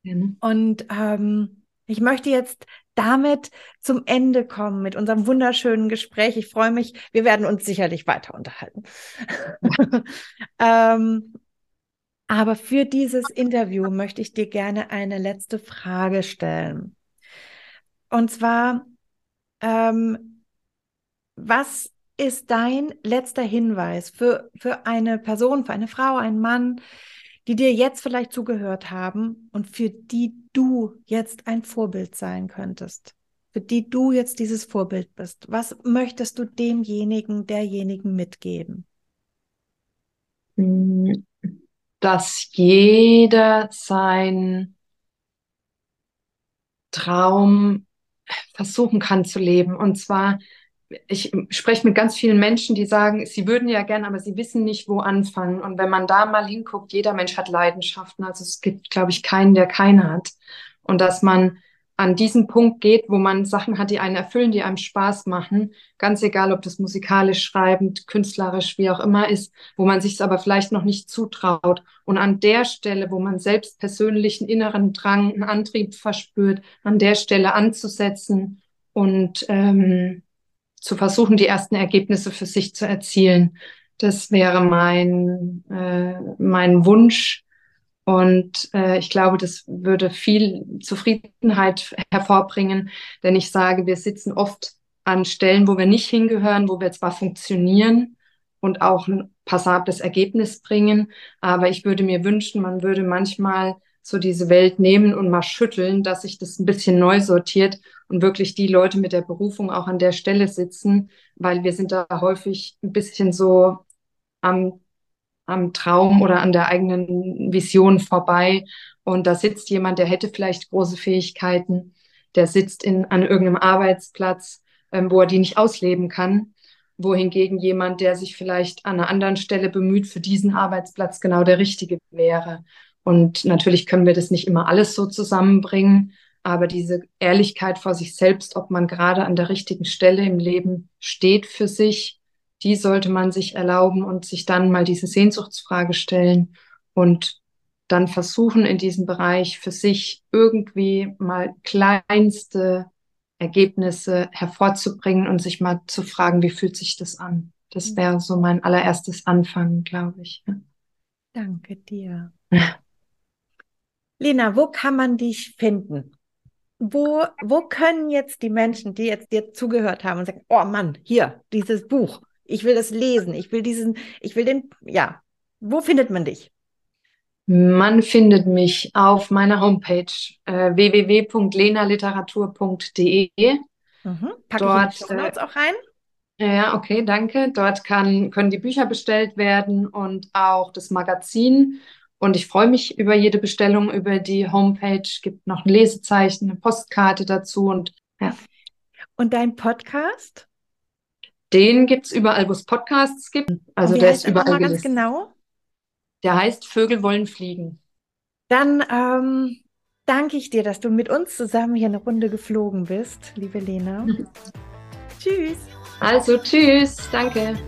Mhm. Und ähm, ich möchte jetzt damit zum Ende kommen mit unserem wunderschönen Gespräch. Ich freue mich, wir werden uns sicherlich weiter unterhalten. ähm, aber für dieses Interview möchte ich dir gerne eine letzte Frage stellen. Und zwar, ähm, was ist dein letzter Hinweis für, für eine Person, für eine Frau, einen Mann, die dir jetzt vielleicht zugehört haben und für die du jetzt ein Vorbild sein könntest? Für die du jetzt dieses Vorbild bist. Was möchtest du demjenigen, derjenigen mitgeben? Dass jeder sein Traum versuchen kann zu leben. Und zwar ich spreche mit ganz vielen Menschen, die sagen, sie würden ja gern, aber sie wissen nicht, wo anfangen. Und wenn man da mal hinguckt, jeder Mensch hat Leidenschaften. Also es gibt, glaube ich, keinen, der keine hat. Und dass man an diesen Punkt geht, wo man Sachen hat, die einen erfüllen, die einem Spaß machen, ganz egal, ob das musikalisch, schreibend, künstlerisch, wie auch immer ist, wo man sich es aber vielleicht noch nicht zutraut. Und an der Stelle, wo man selbst persönlichen inneren Drang, einen Antrieb verspürt, an der Stelle anzusetzen und ähm, zu versuchen, die ersten Ergebnisse für sich zu erzielen. Das wäre mein, äh, mein Wunsch. Und äh, ich glaube, das würde viel Zufriedenheit hervorbringen, denn ich sage, wir sitzen oft an Stellen, wo wir nicht hingehören, wo wir zwar funktionieren und auch ein passables Ergebnis bringen, aber ich würde mir wünschen, man würde manchmal so diese Welt nehmen und mal schütteln, dass sich das ein bisschen neu sortiert und wirklich die Leute mit der Berufung auch an der Stelle sitzen, weil wir sind da häufig ein bisschen so am, am Traum oder an der eigenen Vision vorbei. Und da sitzt jemand, der hätte vielleicht große Fähigkeiten, der sitzt in, an irgendeinem Arbeitsplatz, ähm, wo er die nicht ausleben kann wohingegen jemand, der sich vielleicht an einer anderen Stelle bemüht, für diesen Arbeitsplatz genau der richtige wäre. Und natürlich können wir das nicht immer alles so zusammenbringen, aber diese Ehrlichkeit vor sich selbst, ob man gerade an der richtigen Stelle im Leben steht für sich, die sollte man sich erlauben und sich dann mal diese Sehnsuchtsfrage stellen und dann versuchen, in diesem Bereich für sich irgendwie mal kleinste Ergebnisse hervorzubringen und sich mal zu fragen, wie fühlt sich das an? Das mhm. wäre so mein allererstes Anfangen, glaube ich. Danke dir. Lena, wo kann man dich finden? Wo, wo können jetzt die Menschen, die jetzt dir zugehört haben und sagen, oh Mann, hier, dieses Buch, ich will das lesen, ich will diesen, ich will den, ja, wo findet man dich? Man findet mich auf meiner Homepage äh, www.lenaliteratur.de. Mhm. Packe Dort, ich in die äh, auch rein? Ja, okay, danke. Dort kann, können die Bücher bestellt werden und auch das Magazin. Und ich freue mich über jede Bestellung über die Homepage. Gibt noch ein Lesezeichen, eine Postkarte dazu und ja. Und dein Podcast? Den gibt es überall, wo es Podcasts gibt. Also der ist überall ganz genau. Der heißt Vögel wollen fliegen. Dann ähm, danke ich dir, dass du mit uns zusammen hier eine Runde geflogen bist, liebe Lena. tschüss. Also tschüss, danke.